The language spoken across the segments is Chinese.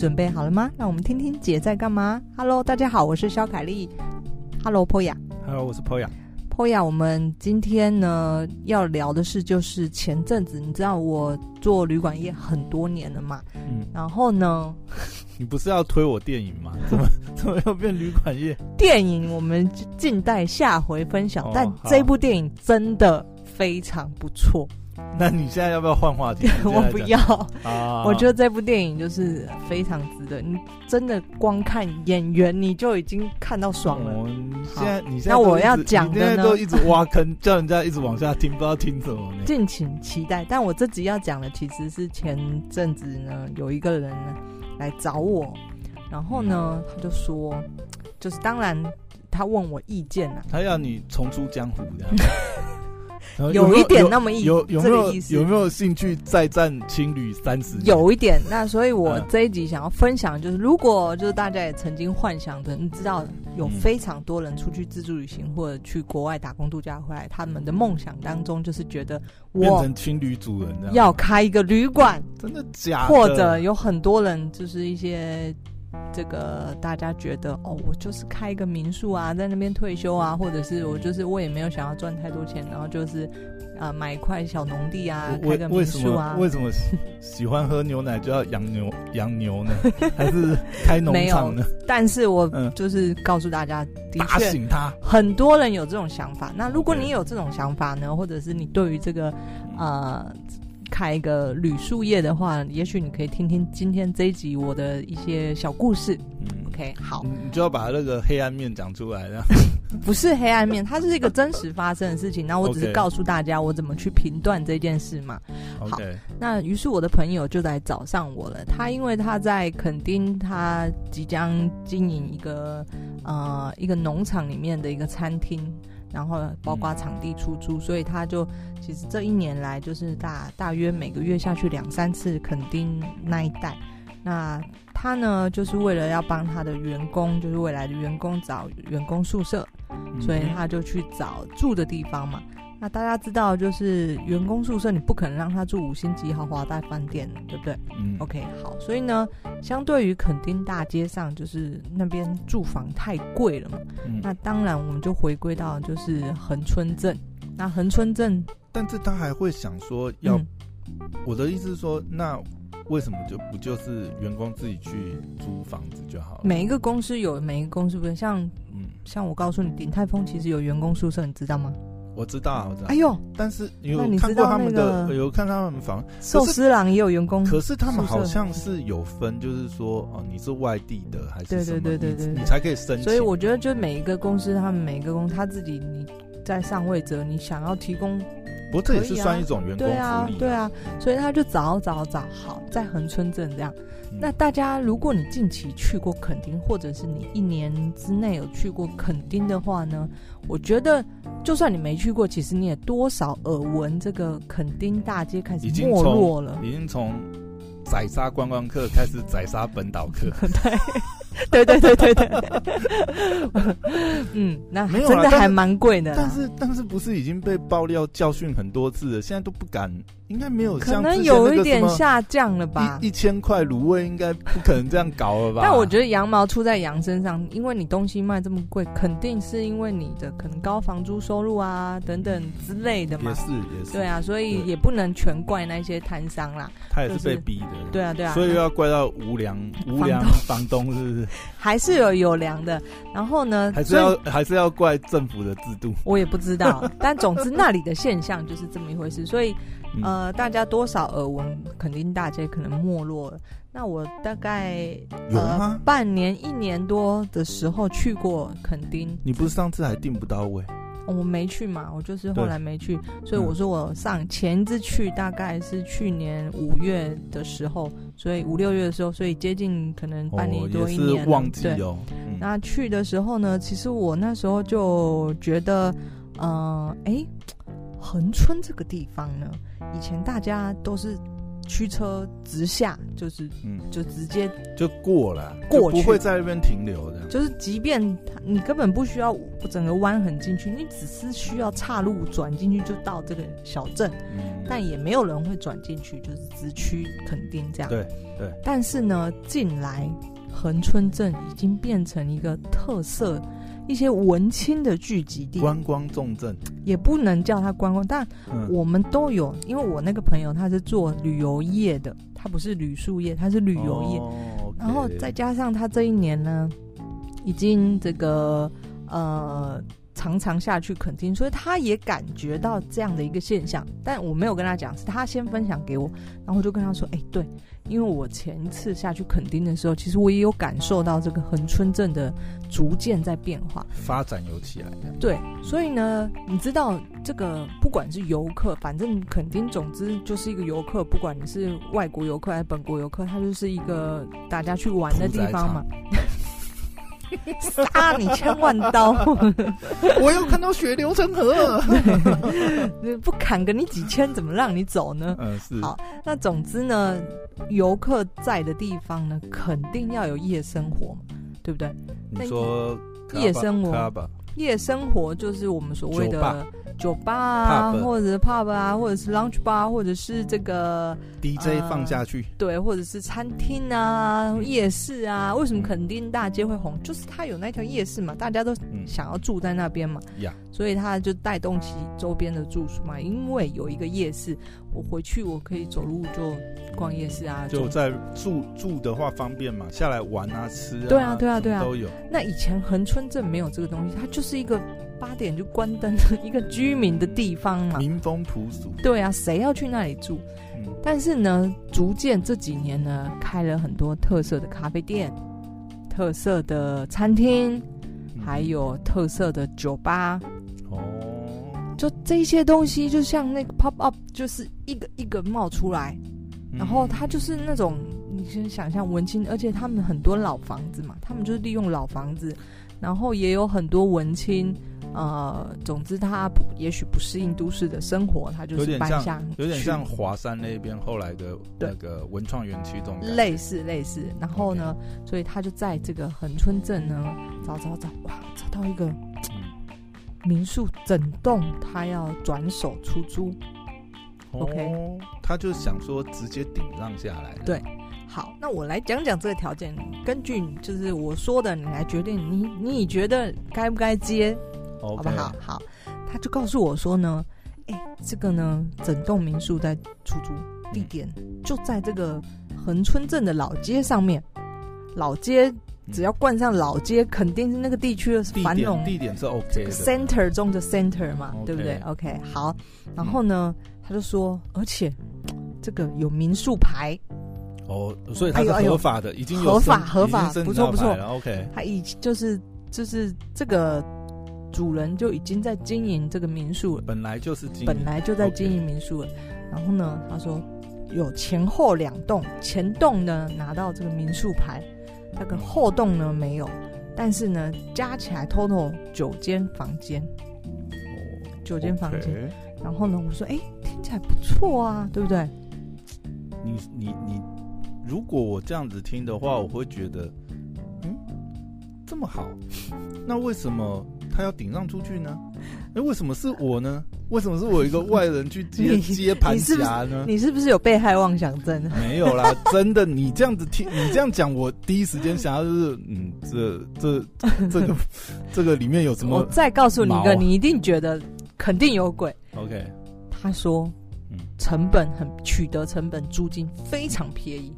准备好了吗？让我们听听姐在干嘛。Hello，大家好，我是肖凯丽。Hello，Poya。Hello，我是 Poya。Poya，我们今天呢要聊的是，就是前阵子你知道我做旅馆业很多年了嘛？嗯。然后呢？你不是要推我电影吗？怎么怎么又变旅馆业？电影我们静待下回分享。哦、但这部电影真的非常不错。那你现在要不要换话题？我不要啊！我觉得这部电影就是非常值得，你真的光看演员你就已经看到爽了。现在你现在那我要讲的呢，都一直挖坑，叫人家一直往下听，不知道听什么呢？敬请期待。但我这集要讲的其实是前阵子呢，有一个人呢来找我，然后呢他就说，就是当然他问我意见了，他要你重出江湖这样。有一点那么意有有没有？有没有兴趣再战青旅三十年？有一点。那所以，我这一集想要分享，就是如果就是大家也曾经幻想的，你知道有非常多人出去自助旅行或者去国外打工度假回来，他们的梦想当中就是觉得我变成青旅主人，要开一个旅馆，真的假的？或者有很多人就是一些。这个大家觉得哦，我就是开一个民宿啊，在那边退休啊，或者是我就是我也没有想要赚太多钱，然后就是啊、呃、买一块小农地啊，开个民宿啊。为什么喜欢喝牛奶就要养牛养牛呢？还是开农场呢？但是我就是告诉大家，嗯、的确，打醒他，很多人有这种想法。那如果你有这种想法呢，或者是你对于这个呃。开一个旅宿业的话，也许你可以听听今天这一集我的一些小故事。嗯，OK，好，你就要把那个黑暗面讲出来，不是黑暗面，它是一个真实发生的事情。那我只是告诉大家我怎么去评断这件事嘛。好.那于是我的朋友就来找上我了。他因为他在垦丁，他即将经营一个呃一个农场里面的一个餐厅。然后包括场地出租，嗯、所以他就其实这一年来就是大大约每个月下去两三次垦丁那一带。那他呢，就是为了要帮他的员工，就是未来的员工找员工宿舍，嗯、所以他就去找住的地方嘛。那大家知道，就是员工宿舍，你不可能让他住五星级豪华大饭店，对不对？嗯。OK，好，所以呢，相对于垦丁大街上，就是那边住房太贵了嘛。嗯。那当然，我们就回归到就是恒春镇。那恒春镇，但是他还会想说要，嗯、我的意思是说，那为什么就不就是员工自己去租房子就好了？每一个公司有每一个公司不是像，嗯，像我告诉你，鼎泰丰其实有员工宿舍，你知道吗？我知道，我知道。哎呦，但是有看过他们的，有看他们房。寿司郎也有员工，可是他们好像是有分，就是说，哦，你是外地的还是什么？对对对对对，你才可以申请。所以我觉得，就每一个公司，他们每一个公司他自己，你在上位者，你想要提供，不过这也是算一种员工福利。对啊，对啊，所以他就找找找好，在恒春镇这样。那大家，如果你近期去过垦丁，或者是你一年之内有去过垦丁的话呢，我觉得，就算你没去过，其实你也多少耳闻这个垦丁大街开始没落了，已经从宰杀观光客开始宰杀本岛客。对，对对对对对。嗯，那真的还蛮贵的。但是但是不是已经被爆料教训很多次了？现在都不敢。应该没有像，可能有一点下降了吧。一一千块卤味应该不可能这样搞了吧？但我觉得羊毛出在羊身上，因为你东西卖这么贵，肯定是因为你的可能高房租收入啊等等之类的嘛。也是也是。对啊，所以也不能全怪那些摊商啦。他也是被逼的。对啊对啊。所以要怪到无良无良房东是不是？还是有有良的。然后呢？还是要还是要怪政府的制度？我也不知道，但总之那里的现象就是这么一回事，所以。呃，大家多少耳闻，肯定大街可能没落了。那我大概呃半年、一年多的时候去过垦丁。你不是上次还订不到位？哦，我没去嘛，我就是后来没去，所以我说我上前一次去大概是去年五月的时候，所以五六月的时候，所以接近可能半年多一年。对，嗯，那去的时候呢，其实我那时候就觉得，嗯，哎，恒春这个地方呢。以前大家都是驱车直下，就是嗯，就直接就过了，过去不会在那边停留的。就是即便你根本不需要整个弯很进去，你只是需要岔路转进去就到这个小镇，嗯，但也没有人会转进去，就是直驱肯定这样。对对。但是呢，近来恒春镇已经变成一个特色。一些文青的聚集地，观光重镇也不能叫它观光，但我们都有。嗯、因为我那个朋友他是做旅游业的，他不是旅宿业，他是旅游业。哦 okay、然后再加上他这一年呢，已经这个呃常常下去垦丁，所以他也感觉到这样的一个现象。但我没有跟他讲，是他先分享给我，然后我就跟他说：“哎、欸，对。”因为我前一次下去垦丁的时候，其实我也有感受到这个恒春镇的逐渐在变化，发展有起来的。对，所以呢，你知道这个不管是游客，反正垦丁总之就是一个游客，不管你是外国游客还是本国游客，它就是一个大家去玩的地方嘛。杀你千万刀！我又看到血流成河，不砍个你几千，怎么让你走呢？嗯，是。好，那总之呢，游客在的地方呢，肯定要有夜生活嘛，对不对？你说夜生活，夜生活就是我们所谓的。酒吧啊，或者是 pub 啊，或者是 lunch bar，或者是这个 DJ 放下去，呃，对，或者是餐厅啊，夜市啊。为什么垦丁大街会红？就是它有那条夜市嘛，大家都想要住在那边嘛，嗯，所以它就带动起周边的住宿嘛。因为有一个夜市，我回去我可以走路就逛夜市啊。就在住住的话方便嘛，下来玩啊，吃啊，对啊，对啊，对啊，都有。那以前恒春镇没有这个东西，它就是一个。八点就关灯的一个居民的地方嘛，民风朴俗。对啊，谁要去那里住？嗯，但是呢，逐渐这几年呢，开了很多特色的咖啡店、特色的餐厅，嗯，还有特色的酒吧。哦，就这些东西，就像那个 pop up，就是一个一个冒出来，嗯，然后它就是那种你先想象文青，而且他们很多老房子嘛，他们就是利用老房子，然后也有很多文青。呃，总之他也许不适应都市的生活，他就是搬乡，有点像华山那边后来的那个文创园区这种类似类似。然后呢.所以他就在这个恒春镇呢找找找，哇，找到一个民宿，整栋他要转手出租。哦、OK，他就想说直接顶让下来。对，好，那我来讲讲这个条件，根据就是我说的，你来决定你，你你觉得该不该接.好不好？好，他就告诉我说呢，哎、欸，这个呢，整栋民宿在出租，地点就在这个恒春镇的老街上面。老街只要冠上老街，肯定是那个地区的繁荣。地点是 OK 的，center 中的 center 嘛，okay. 对不对？OK，好。然后呢，嗯、他就说，而且这个有民宿牌。哦，所以他是合法的，哎、已经有合法合法，不错不错。OK，他已经就是就是这个。主人就已经在经营这个民宿了，本来就是经营，本来就在经营民宿了。然后呢，他说有前后两栋，前栋呢拿到这个民宿牌，那个后栋呢没有，但是呢加起来 total 九间房间，九间房间。Okay. 然后呢，我说哎、欸，听起来不错啊，对不对？你你你，如果我这样子听的话，我会觉得，嗯，这么好，那为什么？他要顶让出去呢？哎，为什么是我呢？为什么是我一个外人去接接盘侠呢？你是不是有被害妄想症？没有啦，真的。你这样子听，你这样讲，我第一时间想要就是，嗯，这这 这个这个里面有什么？我再告诉你一个，你一定觉得肯定有鬼。OK，他说，成本很取得成本，租金非常便宜。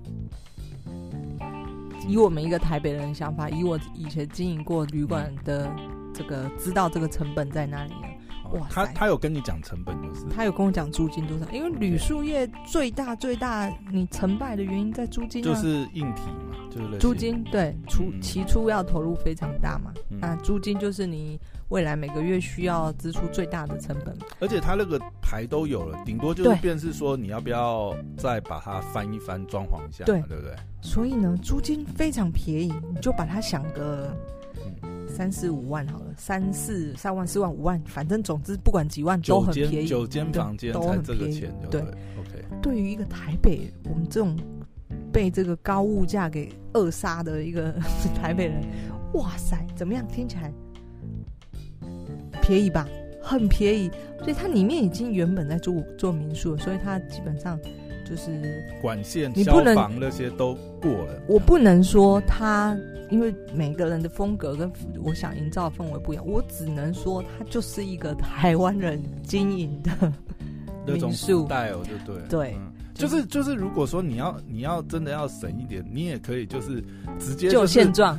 以我们一个台北人的想法，以我以前经营过旅馆的。这个知道这个成本在哪里了？哇，他他有跟你讲成本就是？他有跟我讲租金多少？因为铝塑业最大最大你成败的原因在租金，就是硬体嘛，就是租金对，出起初要投入非常大嘛，嗯，那租金就是你未来每个月需要支出最大的成本。而且他那个牌都有了，顶多就是便是说你要不要再把它翻一翻，装潢一下，对对不对？所以呢，租金非常便宜，你就把它想个。三四五万好了，三四三万四万五万，反正总之不管几万都很便宜。九间房间都很便宜，对，对，OK。对于一个台北，我们这种被这个高物价给扼杀的一个台北人，哇塞，怎么样？听起来便宜吧？很便宜，所以它里面已经原本在做做民宿，所以它基本上就是管线、消防那些都过了。我不能说他，因为每个人的风格跟我想营造的氛围不一样，我只能说他就是一个台湾人经营的民宿带哦，就对对，就是就是，如果说你要你要真的要省一点，你也可以就是直接就现状。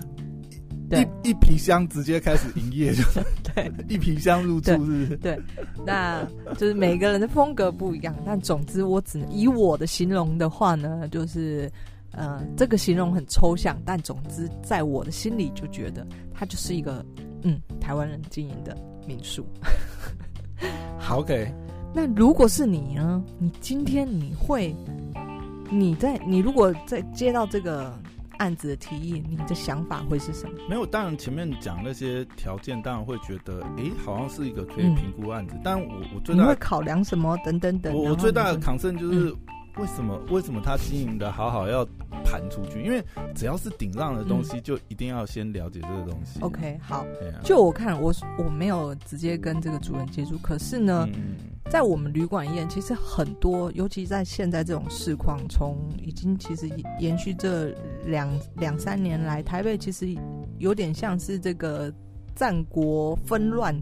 一一皮箱直接开始营业就 对，一皮箱入住是？对，那就是每个人的风格不一样，但总之我只能以我的形容的话呢，就是呃，这个形容很抽象，但总之在我的心里就觉得它就是一个嗯台湾人经营的民宿。好，OK。那如果是你呢？你今天你会你在你如果在接到这个。案子的提议，你的想法会是什么？没有，当然前面讲那些条件，当然会觉得，哎、欸，好像是一个可以评估案子。嗯、但我我最大会考量什么？等等等。我我最大的 concern 就是，为什么、嗯、为什么他经营的好好要盘出去？因为只要是顶浪的东西，就一定要先了解这个东西。嗯、OK，好。啊、就我看，我我没有直接跟这个主人接触，可是呢。嗯在我们旅馆业，其实很多，尤其在现在这种市况，从已经其实延续这两两三年来，台北其实有点像是这个战国纷乱，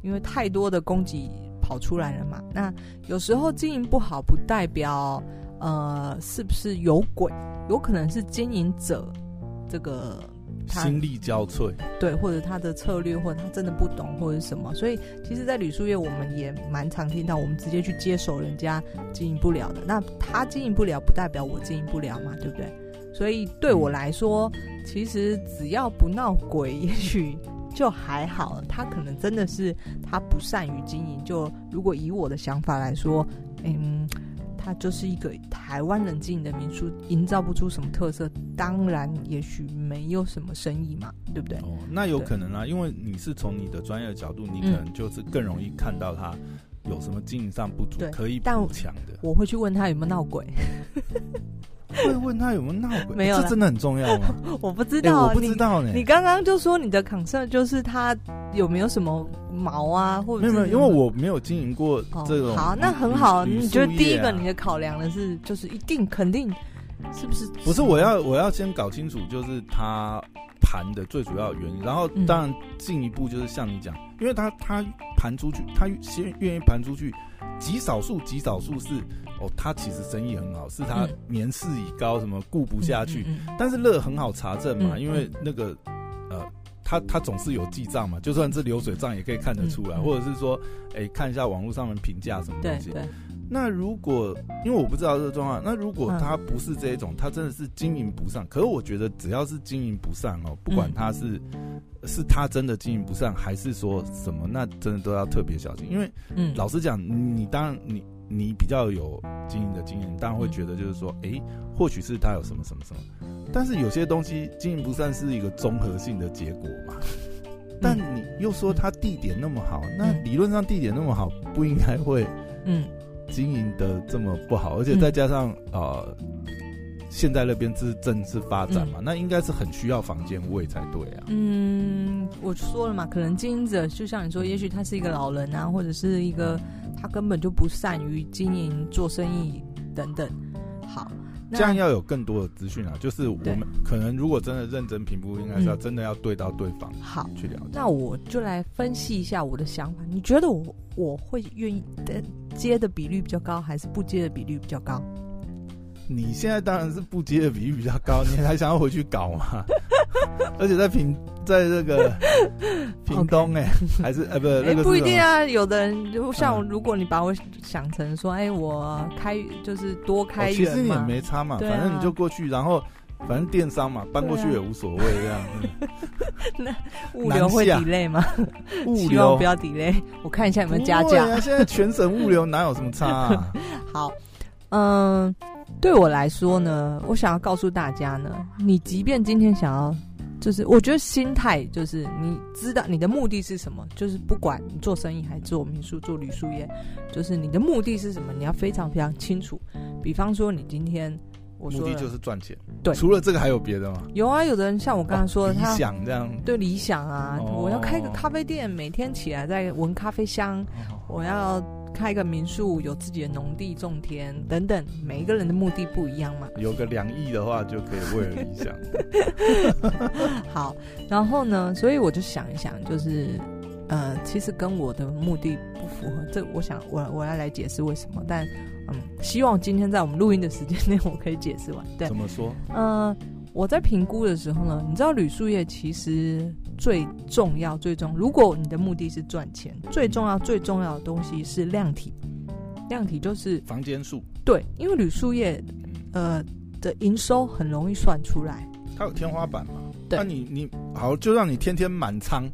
因为太多的供给跑出来了嘛。那有时候经营不好，不代表呃是不是有鬼，有可能是经营者这个。心力交瘁，对，或者他的策略，或者他真的不懂，或者什么，所以其实，在旅宿业，我们也蛮常听到，我们直接去接手人家经营不了的。那他经营不了，不代表我经营不了嘛，对不对？所以对我来说，其实只要不闹鬼，也许就还好。他可能真的是他不善于经营。就如果以我的想法来说，嗯。他就是一个台湾人经营的民宿，营造不出什么特色，当然也许没有什么生意嘛，对不对？哦，那有可能啊，因为你是从你的专业的角度，你可能就是更容易看到他有什么经营上不足，可以补强的。我会去问他有没有闹鬼。会问他有没有闹鬼？没有，这真的很重要吗？我不知道，我不知道呢。你刚刚就说你的 concern 就是他有没有什么毛啊，或者没有没有，因为我没有经营过这种。好，那很好。你觉得第一个你的考量的是，就是一定肯定是不是？不是，我要我要先搞清楚，就是他盘的最主要原因，然后当然进一步就是像你讲，因为他他盘出去，他先愿意盘出去，极少数极少数是。哦，他其实生意很好，是他年事已高，什么顾不下去。但是乐很好查证嘛，嗯、因为那个呃，他他总是有记账嘛，就算是流水账也可以看得出来，或者是说，哎、欸，看一下网络上面评价什么东西。那如果因为我不知道这个状况，那如果他不是这一种，他真的是经营不善。可是我觉得只要是经营不善哦，不管他是、嗯、是他真的经营不善，还是说什么，那真的都要特别小心。因为，嗯，老实讲，你当然你。你比较有经营的经验，当然会觉得就是说，哎、欸，或许是他有什么什么什么，但是有些东西经营不善是一个综合性的结果嘛。但你又说他地点那么好，那理论上地点那么好，不应该会嗯。经营的这么不好，而且再加上呃，现在那边是正式发展嘛，那应该是很需要房间位才对啊。嗯，我说了嘛，可能经营者就像你说，也许他是一个老人啊，或者是一个。他根本就不善于经营、做生意等等。好，这样要有更多的资讯啊。就是我们可能如果真的认真评估，应该是要真的要对到对方好去了解。那我就来分析一下我的想法。你觉得我我会愿意的接的比率比较高，还是不接的比率比较高？你现在当然是不接的比例比较高，你还想要回去搞吗？而且在平，在这个 屏东哎.还是哎、欸、不，那个不一定啊。有的人就像如果你把我想成说，哎、欸，我开就是多开一个、哦，其实也没差嘛，啊、反正你就过去，然后反正电商嘛，搬过去也无所谓这样。那物流会 delay 吗？物流希望不要 delay。我看一下有没有加价。啊、现在全省物流哪有什么差、啊？好，嗯。对我来说呢，我想要告诉大家呢，你即便今天想要就是我觉得心态就是你知道你的目的是什么，就是不管你做生意还是做民宿做旅宿业，就是你的目的是什么，你要非常非常清楚。比方说你今天我说目的就是赚钱，对，除了这个还有别的吗？有啊，有的人像我刚才说的，他理想这样，对理想啊，哦、我要开个咖啡店，每天起来在闻咖啡香，哦、我要。开个民宿，有自己的农地种田等等，每一个人的目的不一样嘛。有个两亿的话，就可以为了理想。好，然后呢，所以我就想一想，就是呃，其实跟我的目的不符合。这我想，我我要来解释为什么。但嗯，希望今天在我们录音的时间内，我可以解释完。对，怎么说？呃，我在评估的时候呢，你知道铝树业其实。最重要、最重要，如果你的目的是赚钱，最重要、最重要的东西是量体。量体就是房间数。对，因为铝塑业，呃的营收很容易算出来。它有天花板嘛？对。那、啊、你你好，就让你天天满仓、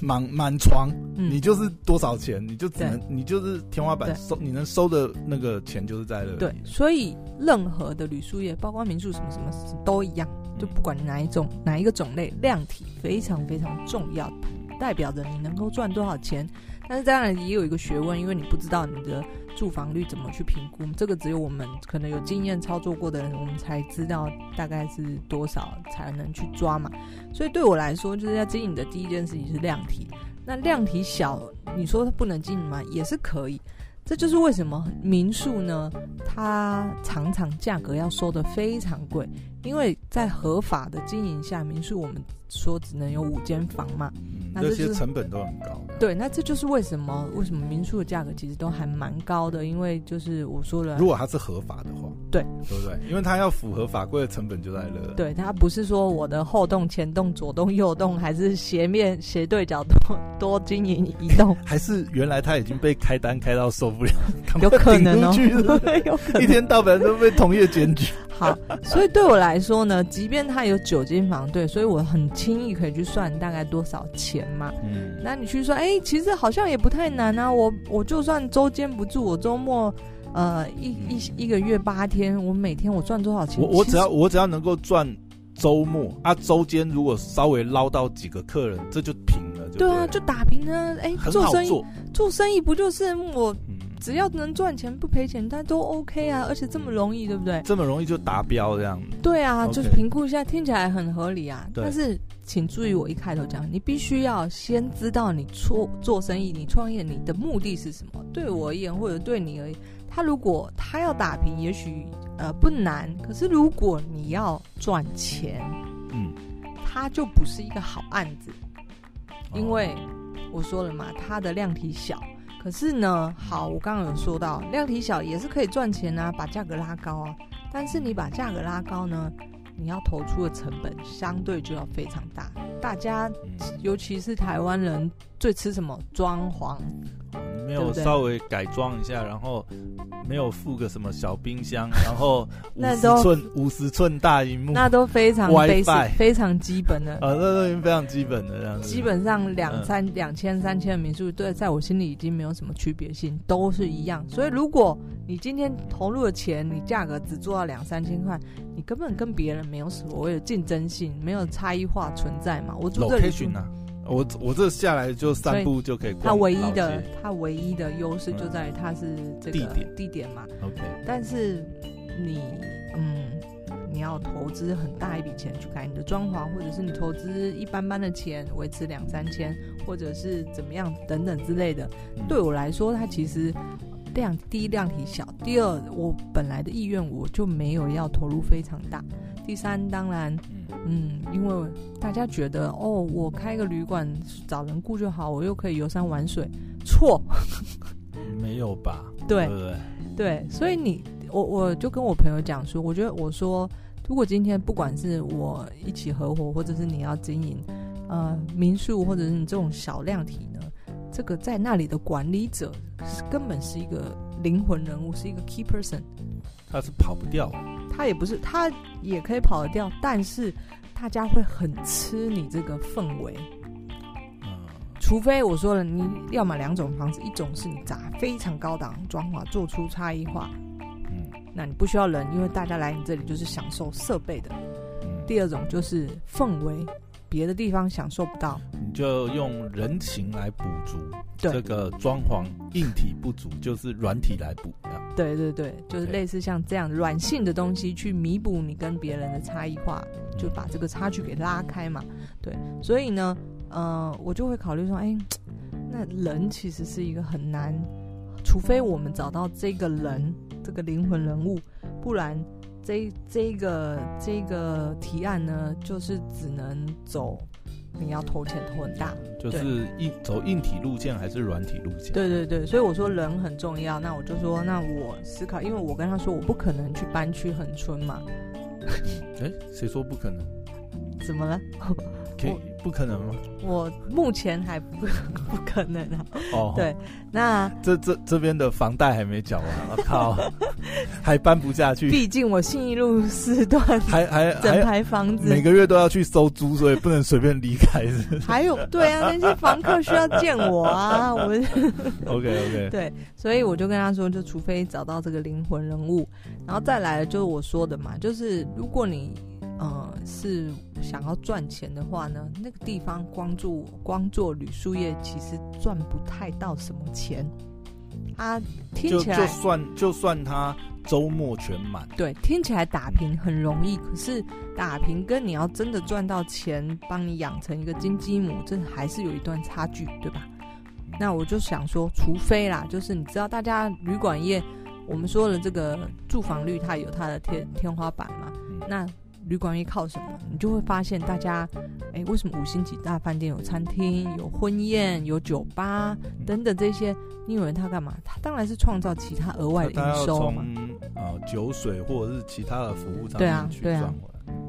满满床、嗯，你就是多少钱，你就只能你就是天花板收，你能收的那个钱就是在那。对，所以任何的旅宿业，包括民宿什么什么都一样。就不管哪一种哪一个种类，量体非常非常重要，代表着你能够赚多少钱。但是当然也有一个学问，因为你不知道你的住房率怎么去评估，这个只有我们可能有经验操作过的人，我们才知道大概是多少才能去抓嘛。所以对我来说，就是要经营的第一件事情是量体。那量体小，你说它不能经营吗？也是可以。这就是为什么民宿呢，它常常价格要收得非常贵，因为在合法的经营下，民宿我们说只能有五间房嘛。嗯那这些成本都很高。对，那这就是为什么为什么民宿的价格其实都还蛮高的，因为就是我说了，如果它是合法的话，对，对不对？因为它要符合法规的成本就在那。对，它不是说我的后栋、前栋、左栋、右栋，还是斜面斜对角多 多经营一栋，还是原来它已经被开单开到受不了，有可能哦，有可能一天到晚都被同业检举。好，所以对我来说呢，即便它有九间房，对，所以我很轻易可以去算大概多少钱嘛。嗯，那你去说，哎、欸，其实好像也不太难啊。我我就算周间不住，我周末，呃，一一一个月八天，我每天我赚多少钱？我我只要我只要能够赚周末啊，周间如果稍微捞到几个客人，这就平了就对。对啊，就打平啊。哎、欸，做生意做生意不就是我？只要能赚钱不赔钱，它都 OK 啊，而且这么容易，对不对？这么容易就达标这样。对啊，就是评估一下，听起来很合理啊。但是请注意，我一开头讲，你必须要先知道你做做生意、你创业，你的目的是什么。对我而言，或者对你而言，他如果他要打平，也许呃不难。可是如果你要赚钱，嗯，他就不是一个好案子，因为我说了嘛，它的量体小。可是呢，好，我刚刚有说到，量体小也是可以赚钱啊，把价格拉高啊。但是你把价格拉高呢，你要投出的成本相对就要非常大。大家，尤其是台湾人，最吃什么？装潢。没有稍微改装一下，然后没有附个什么小冰箱，然后 五十寸五十寸大荧幕，那都非常 basic，非常基本的。啊，那都已经非常基本的这样子。基本上两三两千三千的民宿，对，在我心里已经没有什么区别性，都是一样。所以如果你今天投入的钱，你价格只做到两三千块，你根本跟别人没有所谓的竞争性，没有差异化存在嘛。我住这里。我我这下来就三步就可以。它唯一的它唯一的优势就在于它是这个地点地点嘛。OK。但是你嗯，你要投资很大一笔钱去改你的装潢，或者是你投资一般般的钱维持两三千，或者是怎么样等等之类的。对我来说，它其实量第一量体小，第二我本来的意愿我就没有要投入非常大。第三，当然，嗯，因为大家觉得哦，我开个旅馆找人雇就好，我又可以游山玩水，错，没有吧？对。对对，对，所以你我我就跟我朋友讲说，我觉得我说，如果今天不管是我一起合伙，或者是你要经营呃民宿，或者是你这种小量体呢，这个在那里的管理者是根本是一个灵魂人物，是一个 key person，他是跑不掉。他也不是，他也可以跑得掉，但是大家会很吃你这个氛围。嗯，除非我说了，你要买两种方式，一种是你砸非常高档装潢，做出差异化，嗯，那你不需要人，因为大家来你这里就是享受设备的。第二种就是氛围，别的地方享受不到，你就用人情来补足这个装潢硬体不足，就是软体来补。对对对，就是类似像这样软性的东西去弥补你跟别人的差异化，就把这个差距给拉开嘛。对，所以呢，呃，我就会考虑说，哎，那人其实是一个很难，除非我们找到这个人，这个灵魂人物，不然。这这个这个提案呢，就是只能走，你要投钱投很大，就是硬走硬体路线还是软体路线？对对对，所以我说人很重要。那我就说，那我思考，因为我跟他说，我不可能去搬去恒春嘛。哎，谁说不可能？怎么了？不可能吗？我目前还不 不可能啊。哦，对，那这这这边的房贷还没缴完，我靠，还搬不下去。毕竟我信义路四段还还 整排房子，每个月都要去收租，所以不能随便离开。还有，对啊，那些房客需要见我啊，我。OK OK。对，所以我就跟他说，就除非找到这个灵魂人物，然后再来就是我说的嘛，就是如果你。呃，是想要赚钱的话呢，那个地方光做光做旅宿业，其实赚不太到什么钱。啊，听起来就，就算就算他周末全满，对，听起来打平很容易，可是打平跟你要真的赚到钱，帮你养成一个金鸡母，这还是有一段差距，对吧？那我就想说，除非啦，就是你知道，大家旅馆业，我们说的这个住房率，它有它的天天花板嘛，嗯、那。旅馆业靠什么？你就会发现大家，哎，为什么五星级大饭店有餐厅、有婚宴、有酒吧等等这些？你以为他干嘛？他当然是创造其他额外的营收嘛。呃，酒水或者是其他的服务上面对啊，对啊，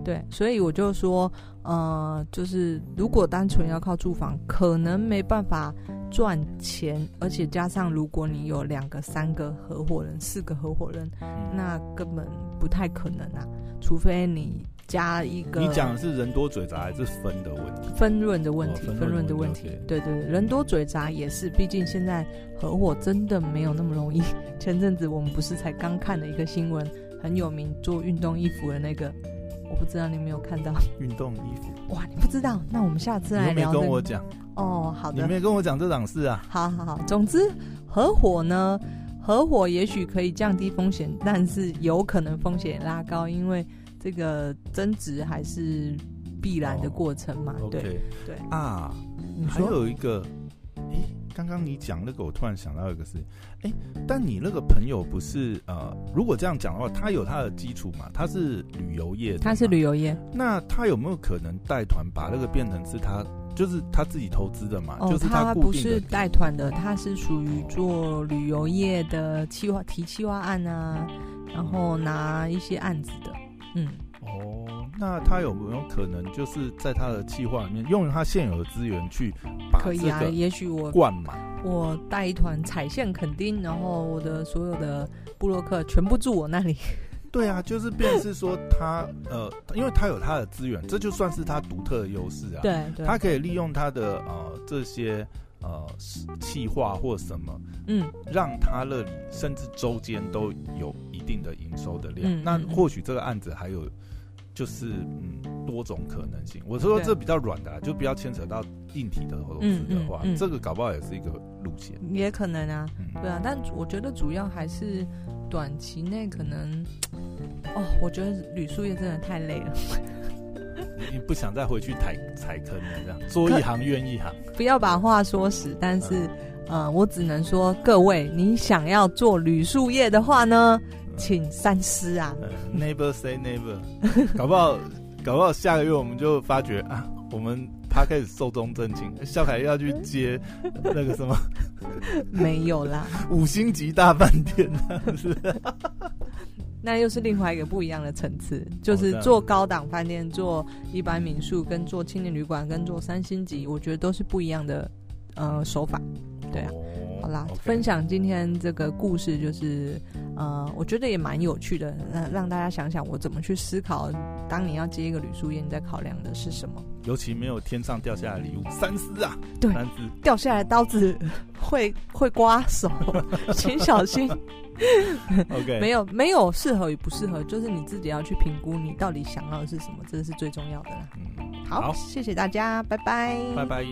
对，所以我就说，呃，就是如果单纯要靠住房，可能没办法赚钱，而且加上如果你有两个、三个合伙人、四个合伙人，那根本不太可能啊。除非你加一个，你讲的是人多嘴杂还是分的问题？分润的问题，分润的问题。对对对，人多嘴杂也是，毕竟现在合伙真的没有那么容易。前阵子我们不是才刚看了一个新闻，很有名做运动衣服的那个，我不知道你有没有看到运动衣服？哇，你不知道？那我们下次来聊。你没跟我讲哦，好的。你没跟我讲这档事啊？好好好，总之合伙呢。合伙也许可以降低风险，但是有可能风险拉高，因为这个增值还是必然的过程嘛。哦、对 okay 对啊，还有一个，哎，刚刚你讲那个，我突然想到一个事，哎，但你那个朋友不是呃，如果这样讲的话，他有他的基础嘛，他是旅游业，他是旅游业，那他有没有可能带团把那个变成是他？就是他自己投资的嘛，哦、就是他不是带团的，他是属于做旅游业的企划提企划案啊，然后拿一些案子的，嗯。哦，那他有没有可能就是在他的企划里面用他现有的资源去把？可以啊，也许我灌满，我带一团彩线垦丁，然后我的所有的布洛克全部住我那里。对啊，就是便是说他呃，因为他有他的资源，这就算是他独特的优势啊。对，对，他可以利用他的呃这些呃气化或什么，嗯，让他那里甚至周间都有一定的营收的量。嗯、那或许这个案子还有就是嗯多种可能性。我说这比较软的、啊，就不要牵扯到硬体的投资的话，嗯嗯嗯、这个搞不好也是一个路线。也可能啊，嗯、对啊，但我觉得主要还是。短期内可能，哦，我觉得旅宿业真的太累了。你不想再回去踩踩坑了，这样做一行怨一行。不要把话说死，但是，嗯、呃，我只能说，各位，你想要做旅宿业的话呢，请三思啊。嗯、Never say never，搞不好，搞不好下个月我们就发觉啊，我们。他开始寿终正寝，孝凯要去接那个什么？没有啦，五星级大饭店，是 那又是另外一个不一样的层次，就是做高档饭店、做一般民宿、跟做青年旅馆、跟做三星级，我觉得都是不一样的呃手法。对啊，好啦，分享今天这个故事，就是呃，我觉得也蛮有趣的，让让大家想想我怎么去思考，当你要接一个旅宿业，你在考量的是什么？尤其没有天上掉下来的礼物，三思啊！对，三思，掉下来刀子 会会刮手，请小心。OK，没有没有适合与不适合，就是你自己要去评估你到底想要的是什么，这是最重要的啦。嗯，好，好谢谢大家，拜拜，拜拜。